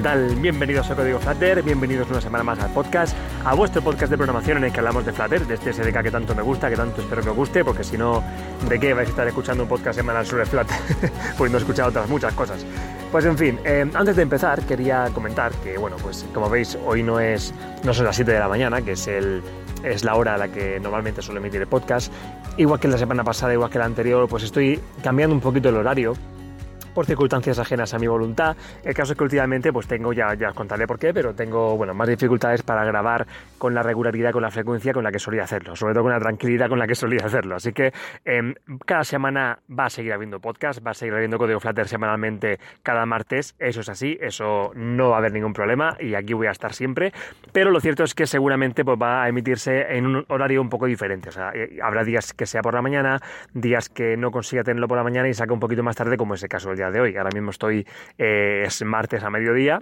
¿qué tal? Bienvenidos a Código Flutter, bienvenidos una semana más al podcast, a vuestro podcast de programación en el que hablamos de Flutter, de este SDK que tanto me gusta, que tanto espero que os guste, porque si no, ¿de qué vais a estar escuchando un podcast semanal sobre Flutter? pues no he otras muchas cosas. Pues en fin, eh, antes de empezar quería comentar que, bueno, pues como veis, hoy no es no son las 7 de la mañana, que es el, es la hora a la que normalmente suelo emitir el podcast. Igual que la semana pasada, igual que la anterior, pues estoy cambiando un poquito el horario por circunstancias ajenas a mi voluntad. El caso es que últimamente pues tengo, ya, ya os contaré por qué, pero tengo bueno, más dificultades para grabar con la regularidad, con la frecuencia con la que solía hacerlo, sobre todo con la tranquilidad con la que solía hacerlo. Así que em, cada semana va a seguir habiendo podcast, va a seguir habiendo código Flutter semanalmente cada martes, eso es así, eso no va a haber ningún problema y aquí voy a estar siempre, pero lo cierto es que seguramente pues, va a emitirse en un horario un poco diferente, o sea, eh, habrá días que sea por la mañana, días que no consiga tenerlo por la mañana y saca un poquito más tarde, como es el caso del día de hoy. Ahora mismo estoy, eh, es martes a mediodía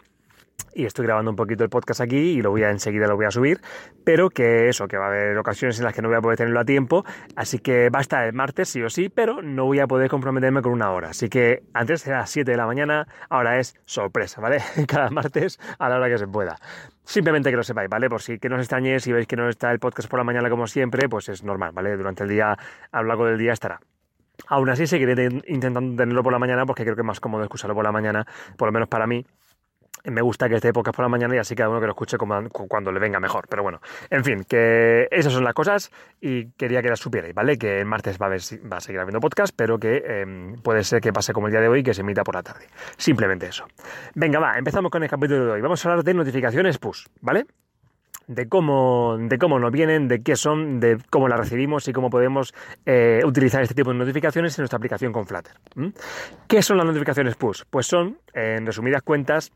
y estoy grabando un poquito el podcast aquí y lo voy a enseguida lo voy a subir, pero que eso, que va a haber ocasiones en las que no voy a poder tenerlo a tiempo, así que va a estar el martes sí o sí, pero no voy a poder comprometerme con una hora, así que antes era las 7 de la mañana, ahora es sorpresa, ¿vale? Cada martes a la hora que se pueda. Simplemente que lo sepáis, ¿vale? Por si que no os extrañéis, si veis que no está el podcast por la mañana como siempre, pues es normal, ¿vale? Durante el día, a lo largo del día estará. Aún así seguiré intentando tenerlo por la mañana porque creo que es más cómodo escucharlo por la mañana, por lo menos para mí. Me gusta que esté podcast por la mañana y así cada uno que lo escuche cuando le venga mejor. Pero bueno, en fin, que esas son las cosas y quería que las supierais, ¿vale? Que el martes va a, va a seguir habiendo podcast, pero que em, puede ser que pase como el día de hoy, que se emita por la tarde. Simplemente eso. Venga, va, empezamos con el capítulo de hoy. Vamos a hablar de notificaciones push, ¿vale? De cómo, de cómo nos vienen, de qué son, de cómo las recibimos y cómo podemos eh, utilizar este tipo de notificaciones en nuestra aplicación con Flutter. ¿Qué son las notificaciones push? Pues son, en resumidas cuentas,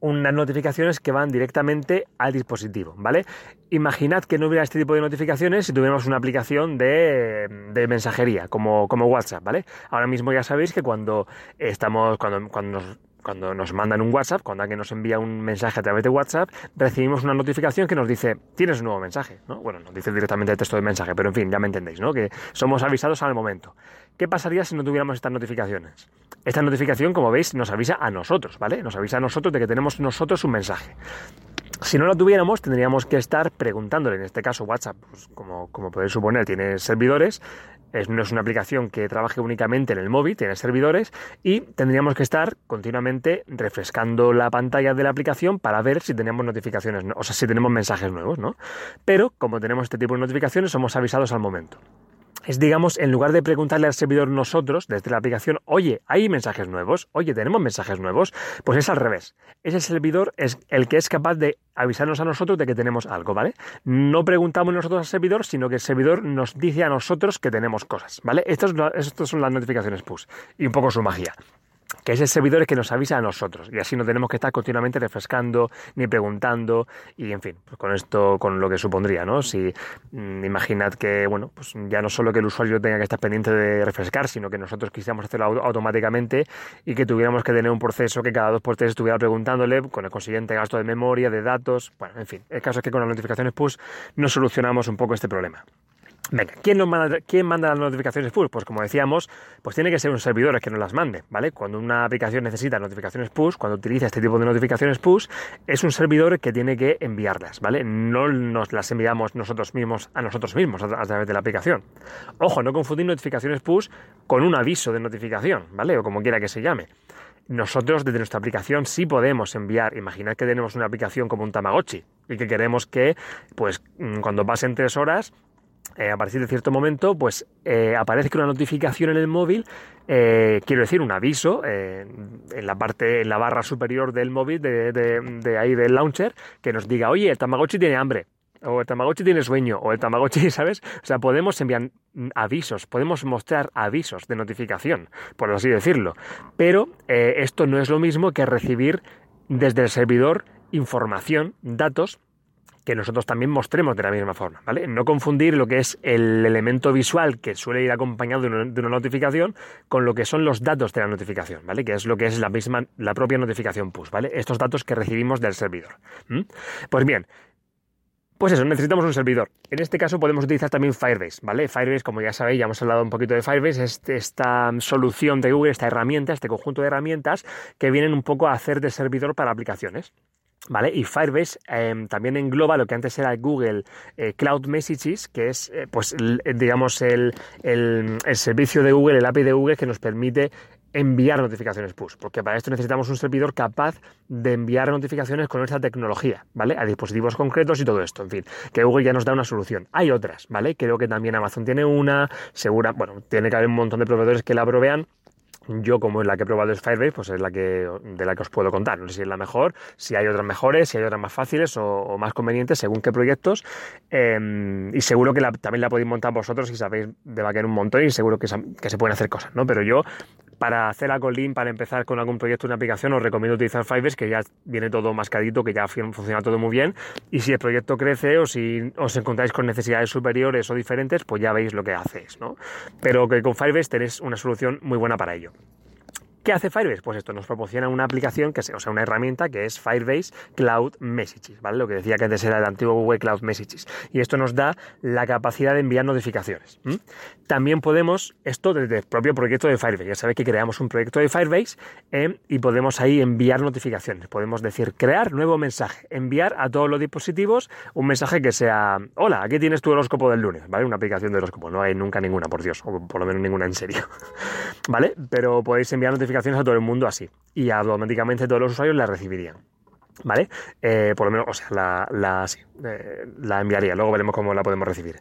unas notificaciones que van directamente al dispositivo, ¿vale? Imaginad que no hubiera este tipo de notificaciones si tuviéramos una aplicación de, de mensajería, como, como WhatsApp, ¿vale? Ahora mismo ya sabéis que cuando estamos, cuando, cuando nos cuando nos mandan un WhatsApp, cuando alguien nos envía un mensaje a través de WhatsApp, recibimos una notificación que nos dice, tienes un nuevo mensaje, ¿no? Bueno, nos dice directamente el texto del mensaje, pero en fin, ya me entendéis, ¿no? Que somos avisados al momento. ¿Qué pasaría si no tuviéramos estas notificaciones? Esta notificación, como veis, nos avisa a nosotros, ¿vale? Nos avisa a nosotros de que tenemos nosotros un mensaje. Si no lo tuviéramos, tendríamos que estar preguntándole, en este caso WhatsApp, pues como, como podéis suponer, tiene servidores, no es una aplicación que trabaje únicamente en el móvil, tiene servidores y tendríamos que estar continuamente refrescando la pantalla de la aplicación para ver si tenemos notificaciones, o sea, si tenemos mensajes nuevos, ¿no? Pero como tenemos este tipo de notificaciones, somos avisados al momento es, digamos, en lugar de preguntarle al servidor nosotros, desde la aplicación, oye, ¿hay mensajes nuevos? Oye, ¿tenemos mensajes nuevos? Pues es al revés. Ese servidor es el que es capaz de avisarnos a nosotros de que tenemos algo, ¿vale? No preguntamos nosotros al servidor, sino que el servidor nos dice a nosotros que tenemos cosas, ¿vale? Estas, son las notificaciones push y un poco su magia que es el servidor que nos avisa a nosotros y así no tenemos que estar continuamente refrescando ni preguntando y en fin, pues con esto, con lo que supondría, ¿no? Si mm, imaginad que, bueno, pues ya no solo que el usuario tenga que estar pendiente de refrescar, sino que nosotros quisiéramos hacerlo automáticamente y que tuviéramos que tener un proceso que cada dos por tres estuviera preguntándole con el consiguiente gasto de memoria, de datos, bueno, en fin, el caso es que con las notificaciones push nos solucionamos un poco este problema. Venga, ¿quién, manda, ¿quién manda las notificaciones push? Pues como decíamos, pues tiene que ser un servidor el que nos las mande, ¿vale? Cuando una aplicación necesita notificaciones push, cuando utiliza este tipo de notificaciones push, es un servidor que tiene que enviarlas, ¿vale? No nos las enviamos nosotros mismos a nosotros mismos a, través de la aplicación. Ojo, no confundir notificaciones push con un aviso de notificación, ¿vale? O como quiera que se llame nosotros desde nuestra aplicación sí podemos enviar, imaginad que tenemos una aplicación como un Tamagotchi y que queremos que, pues, mm, cuando pasen tres horas, eh, a partir de cierto momento, pues eh, aparece una notificación en el móvil, eh, quiero decir, un aviso en la parte, en la barra superior del móvil, de, ahí del launcher, que nos diga, oye, el Tamagotchi tiene hambre, o el Tamagotchi tiene sueño, o el Tamagotchi, ¿sabes? O sea, podemos enviar avisos, podemos mostrar avisos de notificación, por así decirlo. Pero esto no es lo mismo que recibir desde el servidor información, datos que nosotros también mostremos de la misma forma, ¿vale? No confundir lo que es el elemento visual que suele ir acompañado de una, notificación con lo que son los datos de la notificación, ¿vale? Que es lo que es la misma, la propia notificación push, ¿vale? Estos datos que recibimos del servidor. Pues bien, Pues eso, necesitamos un servidor. En este caso podemos utilizar también Firebase, ¿vale? Firebase, como ya sabéis, ya hemos hablado un poquito de Firebase, es esta solución de Google, esta herramienta, este conjunto de herramientas que vienen un poco a hacer de servidor para aplicaciones. ¿Vale? Y Firebase em, también engloba lo que antes era Google eh, Cloud Messages, que es, eh, pues, digamos, el, el, servicio de Google, el API de Google que nos permite enviar notificaciones push, porque para esto necesitamos un servidor capaz de enviar notificaciones con esta tecnología, ¿vale? A dispositivos concretos y todo esto, en fin, que Google ya nos da una solución. Hay otras, ¿vale? Creo que también Amazon tiene una, segura, bueno, tiene que haber un montón de proveedores que la provean, yo, como es la que he probado es Firebase, pues es la que, de la que os puedo contar. No sé si es la mejor, si hay otras mejores, si hay otras más fáciles o, más convenientes, según qué proyectos. Em, y seguro que también la podéis montar vosotros si sabéis de vaquear un montón y seguro que, que, se pueden hacer cosas, ¿no? Pero yo para hacer algo lean, para empezar con algún proyecto, una aplicación, os recomiendo utilizar Fiverr, que ya viene todo mascadito, que ya funciona todo muy bien. Y si el proyecto crece o si os encontráis con necesidades superiores o diferentes, pues ya veis lo que hacéis, ¿no? Pero que con Firebase tenéis una solución muy buena para ello. ¿Qué hace Firebase? Pues esto nos proporciona una aplicación, que o sea, una herramienta que es Firebase Cloud Messages, ¿vale? Lo que decía que antes era el antiguo Google Cloud Messages. Y esto nos da la capacidad de enviar notificaciones. También podemos, esto desde el propio proyecto de Firebase, ya sabéis que creamos un proyecto de Firebase eh, y podemos ahí enviar notificaciones. Podemos decir, crear nuevo mensaje, enviar a todos los dispositivos un mensaje que sea, hola, aquí tienes tu horóscopo del lunes, ¿vale? Una aplicación de horóscopo, no hay nunca ninguna, por Dios, o por lo menos ninguna en serio, ¿vale? Pero podéis enviar notificaciones a todo el mundo así. Y automáticamente todos los usuarios la recibirían. ¿Vale? Eh, por lo menos, o sea, la, eh, la, enviaría, luego veremos cómo la podemos recibir.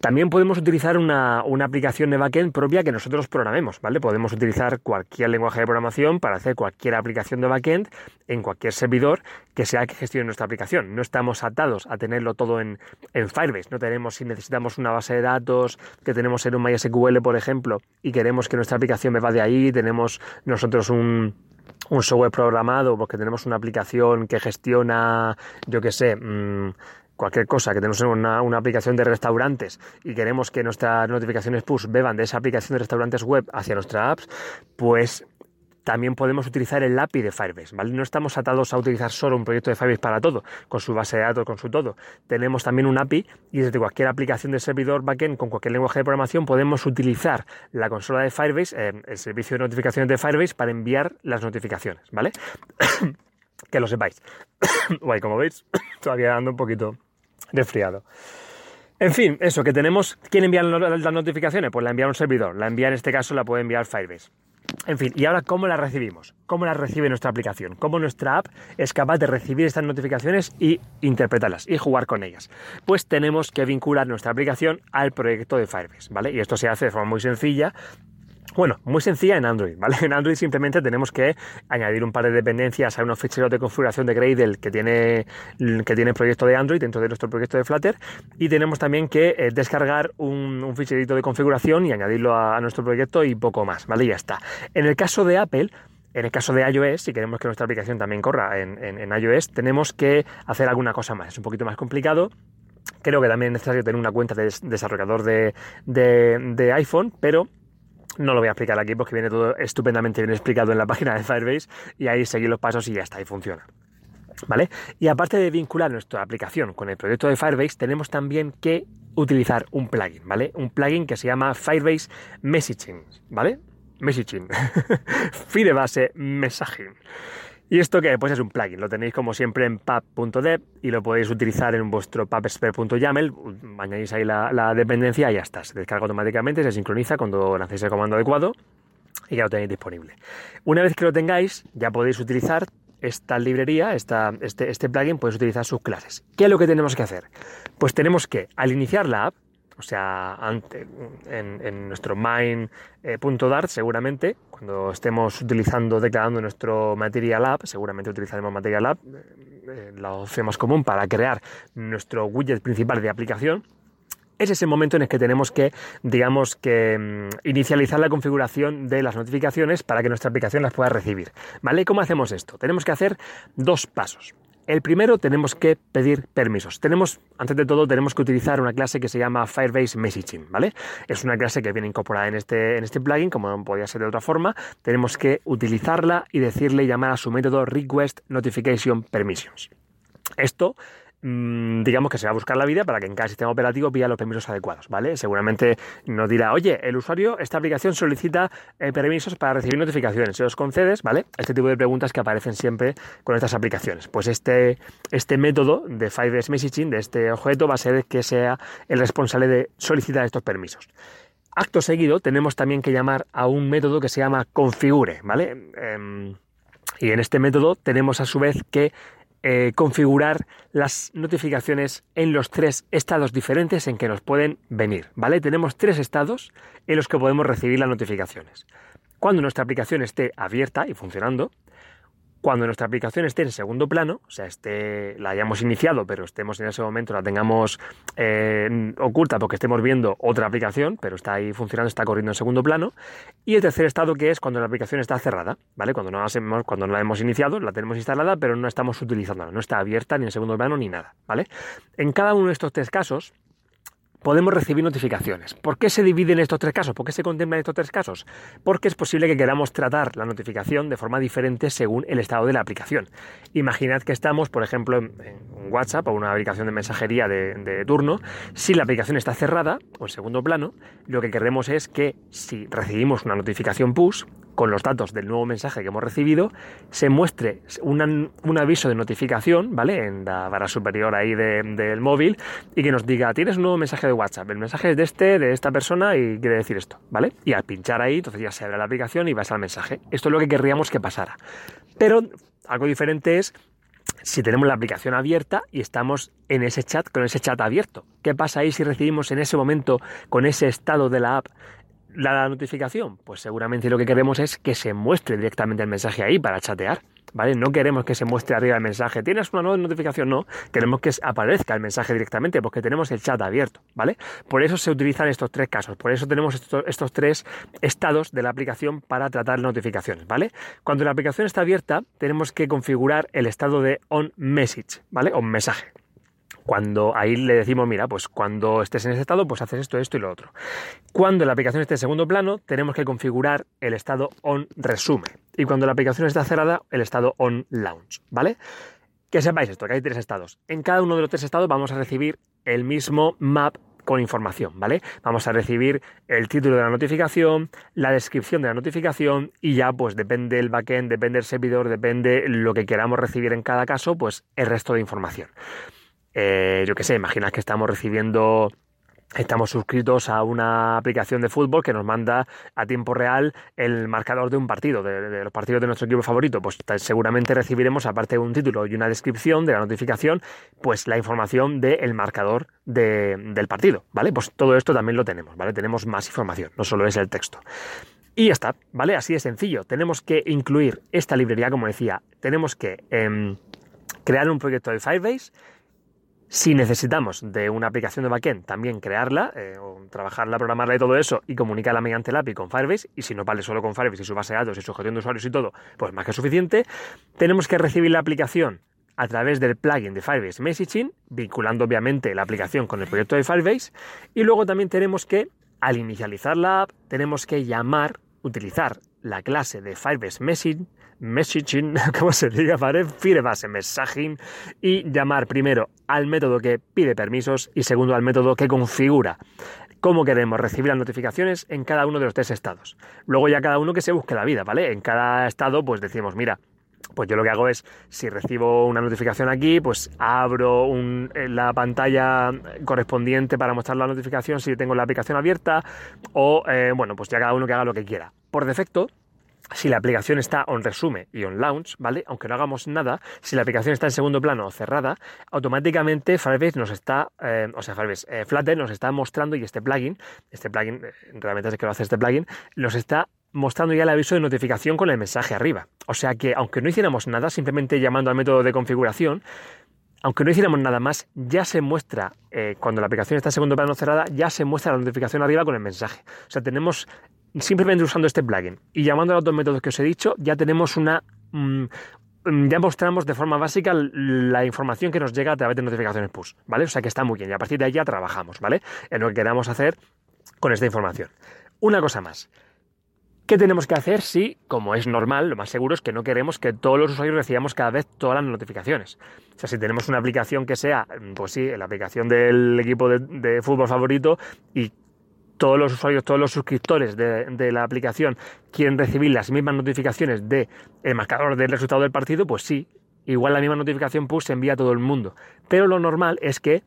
También podemos utilizar una, una, aplicación de backend propia que nosotros programemos, ¿vale? Podemos utilizar cualquier lenguaje de programación para hacer cualquier aplicación de backend en cualquier servidor que sea que gestione nuestra aplicación. No estamos atados a tenerlo todo en, en Firebase, no tenemos, si necesitamos una base de datos que tenemos en un MySQL, por ejemplo, y queremos que nuestra aplicación me va de ahí, tenemos nosotros un un software programado porque tenemos una aplicación que gestiona, yo qué sé, mm, cualquier cosa, que tenemos una, una, aplicación de restaurantes y queremos que nuestras notificaciones push beban de esa aplicación de restaurantes web hacia nuestra apps, pues también podemos utilizar el API de Firebase, ¿vale? No estamos atados a utilizar solo un proyecto de Firebase para todo, con su base de datos, con su todo. Tenemos también un API y desde cualquier aplicación de servidor backend con cualquier lenguaje de programación podemos utilizar la consola de Firebase, eh, el servicio de notificaciones de Firebase para enviar las notificaciones, ¿vale? que lo sepáis. Guay, como veis, todavía dando un poquito resfriado. En fin, eso, que tenemos. ¿Quién envía las notificaciones? Pues la envía un servidor. La envía en este caso la puede enviar Firebase. En fin, y ahora cómo las recibimos, cómo las recibe nuestra aplicación, cómo nuestra app es capaz de recibir estas notificaciones y interpretarlas y jugar con ellas. Pues tenemos que vincular nuestra aplicación al proyecto de Firebase, ¿vale? Y esto se hace de forma muy sencilla bueno, muy sencilla en Android, ¿vale? En Android simplemente tenemos que añadir un par de dependencias a unos ficheros de configuración de Gradle que tiene, que tiene el proyecto de Android dentro de nuestro proyecto de Flutter y tenemos también que eh, descargar un, un, ficherito de configuración y añadirlo a, nuestro proyecto y poco más, ¿vale? Y ya está. En el caso de Apple, en el caso de iOS, si queremos que nuestra aplicación también corra en, iOS, tenemos que hacer alguna cosa más. Es un poquito más complicado, Creo que también es necesario tener una cuenta de desarrollador de, de, iPhone, pero no lo voy a explicar aquí porque viene todo estupendamente bien explicado en la página de Firebase y ahí seguir los pasos y ya está, y funciona. ¿Vale? Y aparte de vincular nuestra aplicación con el proyecto de Firebase, tenemos también que utilizar un plugin, ¿vale? Un plugin que se llama Firebase Messaging, ¿vale? Messaging. Firebase Messaging. ¿Y esto qué? Pues es un plugin, lo tenéis como siempre en pub.dev y lo podéis utilizar en vuestro pubspec.yaml, añadís ahí la, dependencia y ya está, se descarga automáticamente, se sincroniza cuando hacéis el comando adecuado y ya lo tenéis disponible. Una vez que lo tengáis, ya podéis utilizar esta librería, este, este plugin, podéis utilizar sus clases. ¿Qué es lo que tenemos que hacer? Pues tenemos que, al iniciar la app, o sea, en, nuestro main.dart eh, seguramente, cuando estemos utilizando, declarando nuestro Material App, seguramente utilizaremos Material App, eh, eh, la opción más común para crear nuestro widget principal de aplicación. Es ese momento en el que tenemos que, digamos, que mm, inicializar la configuración de las notificaciones para que nuestra aplicación las pueda recibir. ¿Vale? ¿Cómo hacemos esto? Tenemos que hacer dos pasos. El primero tenemos que pedir permisos. Tenemos, antes de todo, tenemos que utilizar una clase que se llama Firebase Messaging, ¿vale? Es una clase que viene incorporada en este, en este plugin, como no podía ser de otra forma. Tenemos que utilizarla y decirle llamar a su método Request Notification Permissions. Esto digamos que se va a buscar la vida para que en cada sistema operativo pida los permisos adecuados, ¿vale? Seguramente nos dirá, oye, el usuario, esta aplicación solicita eh, permisos para recibir notificaciones. Se los concedes, ¿vale? Este tipo de preguntas que aparecen siempre con estas aplicaciones. Pues este, este método de Firebase Messaging, de este objeto, va a ser que sea el responsable de solicitar estos permisos. Acto seguido, tenemos también que llamar a un método que se llama configure, ¿vale? Em, y en este método tenemos a su vez que eh, configurar las notificaciones en los tres estados diferentes en que nos pueden venir, ¿vale? Tenemos tres estados en los que podemos recibir las notificaciones. Cuando nuestra aplicación esté abierta y funcionando, cuando nuestra aplicación esté en segundo plano, o sea, esté, la hayamos iniciado, pero estemos en ese momento, la tengamos eh, oculta porque estemos viendo otra aplicación, pero está ahí funcionando, está corriendo en segundo plano. Y el tercer estado que es cuando la aplicación está cerrada, ¿vale? Cuando no, la hemos, cuando no la hemos iniciado, la tenemos instalada, pero no estamos utilizándola, no está abierta ni en segundo plano ni nada, ¿vale? En cada uno de estos tres casos, podemos recibir notificaciones. ¿Por qué se dividen estos tres casos? ¿Por qué se contemplan estos tres casos? Porque es posible que queramos tratar la notificación de forma diferente según el estado de la aplicación. Imaginad que estamos, por ejemplo, en WhatsApp o una aplicación de mensajería de, de turno. Si la aplicación está cerrada o en segundo plano, lo que queremos es que si recibimos una notificación push, con los datos del nuevo mensaje que hemos recibido, se muestre un aviso de notificación, ¿vale? En la barra superior ahí del móvil y que nos diga, tienes un nuevo mensaje de WhatsApp, el mensaje es de este, de esta persona y quiere decir esto, ¿vale? Y al pinchar ahí, entonces ya se abre la aplicación y vas al mensaje. Esto es lo que querríamos que pasara. Pero algo diferente es si tenemos la aplicación abierta y estamos en ese chat con ese chat abierto. ¿Qué pasa ahí si recibimos en ese momento con ese estado de la app la notificación? Pues seguramente lo que queremos es que se muestre directamente el mensaje ahí para chatear. ¿Vale? No queremos que se muestre arriba el mensaje. ¿Tienes una nueva notificación? No. Queremos que aparezca el mensaje directamente porque tenemos el chat abierto. ¿Vale? Por eso se utilizan estos tres casos. Por eso tenemos estos, tres estados de la aplicación para tratar notificaciones. ¿Vale? Cuando la aplicación está abierta, tenemos que configurar el estado de on message. ¿Vale? On mensaje cuando ahí le decimos, mira, pues cuando estés en ese estado, pues haces esto, esto y lo otro. Cuando la aplicación esté en segundo plano, tenemos que configurar el estado on resume. Y cuando la aplicación está cerrada, el estado on launch, ¿vale? Que sepáis esto, que hay tres estados. En cada uno de los tres estados vamos a recibir el mismo map con información, ¿vale? Vamos a recibir el título de la notificación, la descripción de la notificación y ya pues depende el backend, depende el servidor, depende lo que queramos recibir en cada caso, pues el resto de información. Eh, yo qué sé, imaginas que estamos recibiendo Estamos suscritos a una aplicación de fútbol que nos manda a tiempo real el marcador de un partido, de, los partidos de nuestro equipo favorito. Pues seguramente recibiremos, aparte de un título y una descripción de la notificación, pues la información del marcador del partido, ¿vale? Pues todo esto también lo tenemos, ¿vale? Tenemos más información, no solo es el texto. Y ya está, ¿vale? Así de sencillo. Tenemos que incluir esta librería, como decía, tenemos que em, crear un proyecto de Firebase si necesitamos de una aplicación de backend, también crearla, eh, o trabajarla, programarla y todo eso, y comunicarla mediante el API con Firebase, y si no vale solo con Firebase y su base de datos y su gestión de usuarios y todo, pues más que suficiente. Tenemos que recibir la aplicación a través del plugin de Firebase Messaging, vinculando obviamente la aplicación con el proyecto de Firebase, y luego también tenemos que, al inicializar la app, tenemos que llamar, utilizar la clase de Firebase Messaging messaging, como se diga, ¿vale? Firebase messaging y llamar primero al método que pide permisos y segundo al método que configura cómo queremos recibir las notificaciones en cada uno de los tres estados. Luego ya cada uno que se busque la vida, ¿vale? En cada estado pues decimos, mira, pues yo lo que hago es, si recibo una notificación aquí, pues abro eh, la pantalla correspondiente para mostrar la notificación si tengo la aplicación abierta o, eh, bueno, pues ya cada uno que haga lo que quiera. Por defecto, si la aplicación está on resume y on launch, ¿vale? Aunque no hagamos nada, si la aplicación está en segundo plano o cerrada, automáticamente Firebase nos está, eh, o sea, Firebase, eh, Flutter nos está mostrando y este plugin, este plugin, eh, realmente es que lo hace este plugin, nos está mostrando ya el aviso de notificación con el mensaje arriba. O sea que aunque no hiciéramos nada, simplemente llamando al método de configuración, aunque no hiciéramos nada más, ya se muestra, cuando la aplicación está en segundo plano cerrada, ya se muestra la notificación arriba con el mensaje. O sea, tenemos simplemente usando este plugin y llamando a los dos métodos que os he dicho, ya tenemos una... Mm, ya mostramos de forma básica la información que nos llega a través de notificaciones push, ¿vale? O sea que está muy bien y a partir de ahí ya trabajamos, ¿vale? En lo que queramos hacer con esta información. Una cosa más. ¿Qué tenemos que hacer si, como es normal, lo más seguro es que no queremos que todos los usuarios recibamos cada vez todas las notificaciones? O sea, si tenemos una aplicación que sea, pues sí, la aplicación del equipo de, fútbol favorito y todos los usuarios, todos los suscriptores de, la aplicación quieren recibir las mismas notificaciones del el marcador del resultado del partido, pues sí, igual la misma notificación push se envía a todo el mundo. Pero lo normal es que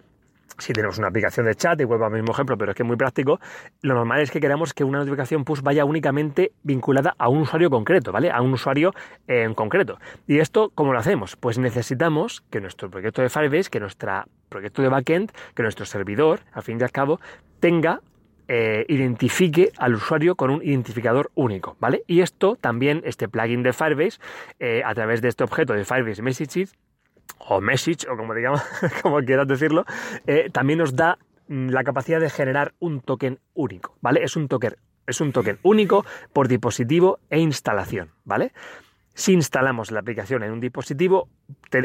si tenemos una aplicación de chat, y vuelvo al mismo ejemplo, pero es que es muy práctico, lo normal es que queramos que una notificación push vaya únicamente vinculada a un usuario concreto, ¿vale? A un usuario en concreto. ¿Y esto cómo lo hacemos? Pues necesitamos que nuestro proyecto de Firebase, que nuestro proyecto de backend, que nuestro servidor, al fin y al cabo, tenga eh, identifique al usuario con un identificador único, ¿vale? Y esto también, este plugin de Firebase, eh, a través de este objeto de Firebase Messages, o message, o como digamos, como quieras decirlo, eh, también nos da mm, la capacidad de generar un token único, ¿vale? Es un token, es un token único por dispositivo e instalación, ¿vale? Si instalamos la aplicación en un dispositivo,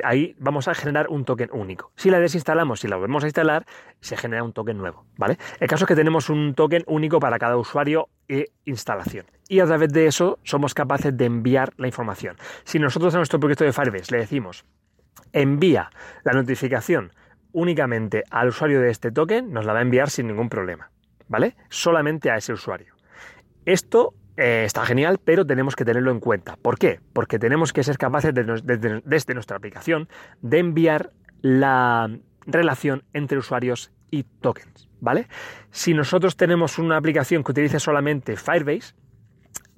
ahí vamos a generar un token único. Si la desinstalamos, si la volvemos a instalar, se genera un token nuevo, ¿vale? El caso es que tenemos un token único para cada usuario e instalación. Y a través de eso somos capaces de enviar la información. Si nosotros a nuestro proyecto de Firebase le decimos envía la notificación únicamente al usuario de este token, nos la va a enviar sin ningún problema, ¿vale? Solamente a ese usuario. Esto eh, está genial, pero tenemos que tenerlo en cuenta. ¿Por qué? Porque tenemos que ser capaces desde nuestra aplicación de enviar la relación entre usuarios y tokens, ¿vale? Si nosotros tenemos una aplicación que utilice solamente Firebase,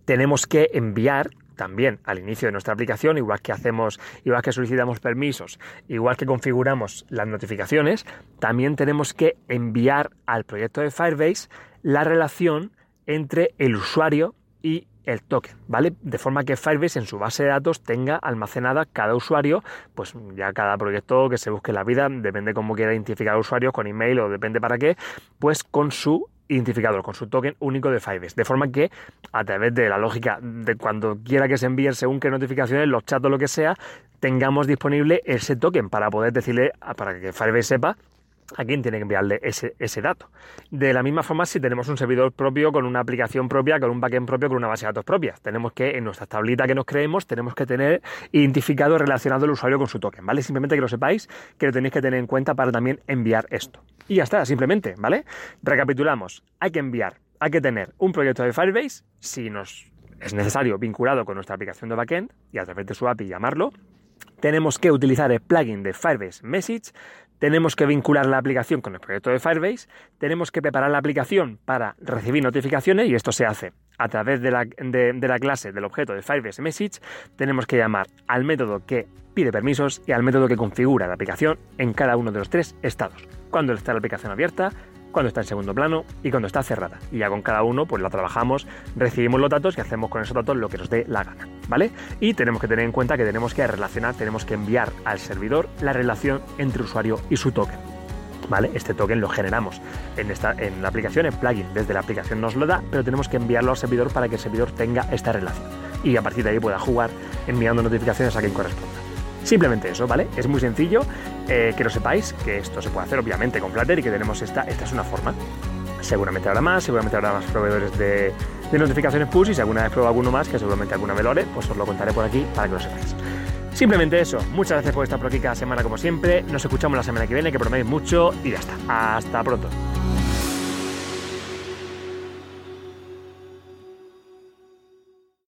tenemos que enviar también al inicio de nuestra aplicación, igual que hacemos, igual que solicitamos permisos, igual que configuramos las notificaciones, también tenemos que enviar al proyecto de Firebase la relación entre el usuario y el token, ¿vale? De forma que Firebase en su base de datos tenga almacenada cada usuario, pues ya cada proyecto que se busque la vida, depende cómo quiera identificar usuarios, con email o depende para qué, pues con su identificador, con su token único de Firebase. De forma que, a través de la lógica de cuando quiera que se envíen según qué notificaciones, los chats o lo que sea, tengamos disponible ese token para poder decirle, para que Firebase sepa a quién tiene que enviarle ese, dato. De la misma forma, si tenemos un servidor propio, con una aplicación propia, con un backend propio, con una base de datos propia, tenemos que, en nuestra tablita que nos creemos, tenemos que tener identificado relacionado el usuario con su token, ¿vale? Simplemente que lo sepáis, que lo tenéis que tener en cuenta para también enviar esto. Y ya está, simplemente, ¿vale? Recapitulamos, hay que enviar, hay que tener un proyecto de Firebase, si nos es necesario, vinculado con nuestra aplicación de backend, y a través de su API llamarlo, tenemos que utilizar el plugin de Firebase Message, tenemos que vincular la aplicación con el proyecto de Firebase, tenemos que preparar la aplicación para recibir notificaciones y esto se hace a través de la, clase del objeto de Firebase Message, tenemos que llamar al método que pide permisos y al método que configura la aplicación en cada uno de los tres estados. Cuando está la aplicación abierta, cuando está en segundo plano y cuando está cerrada. Y ya con cada uno pues la trabajamos, recibimos los datos y hacemos con esos datos lo que nos dé la gana, ¿vale? Y tenemos que tener en cuenta que tenemos que relacionar, tenemos que enviar al servidor la relación entre usuario y su token. ¿Vale? Este token lo generamos en, esta, en la aplicación, en plugin. Desde la aplicación nos lo da, pero tenemos que enviarlo al servidor para que el servidor tenga esta relación. Y a partir de ahí pueda jugar enviando notificaciones a quien corresponda. Simplemente eso, ¿vale? Es muy sencillo, eh, que lo sepáis, que esto se puede hacer obviamente con Flutter y que tenemos esta, esta es una forma. Seguramente habrá más, seguramente habrá más proveedores de, notificaciones push y si alguna vez pruebo alguno más, que seguramente alguna me pues os lo contaré por aquí para que lo sepáis. Simplemente eso, muchas gracias por estar por aquí cada semana como siempre, nos escuchamos la semana que viene, que prometéis mucho y ya está. Hasta pronto.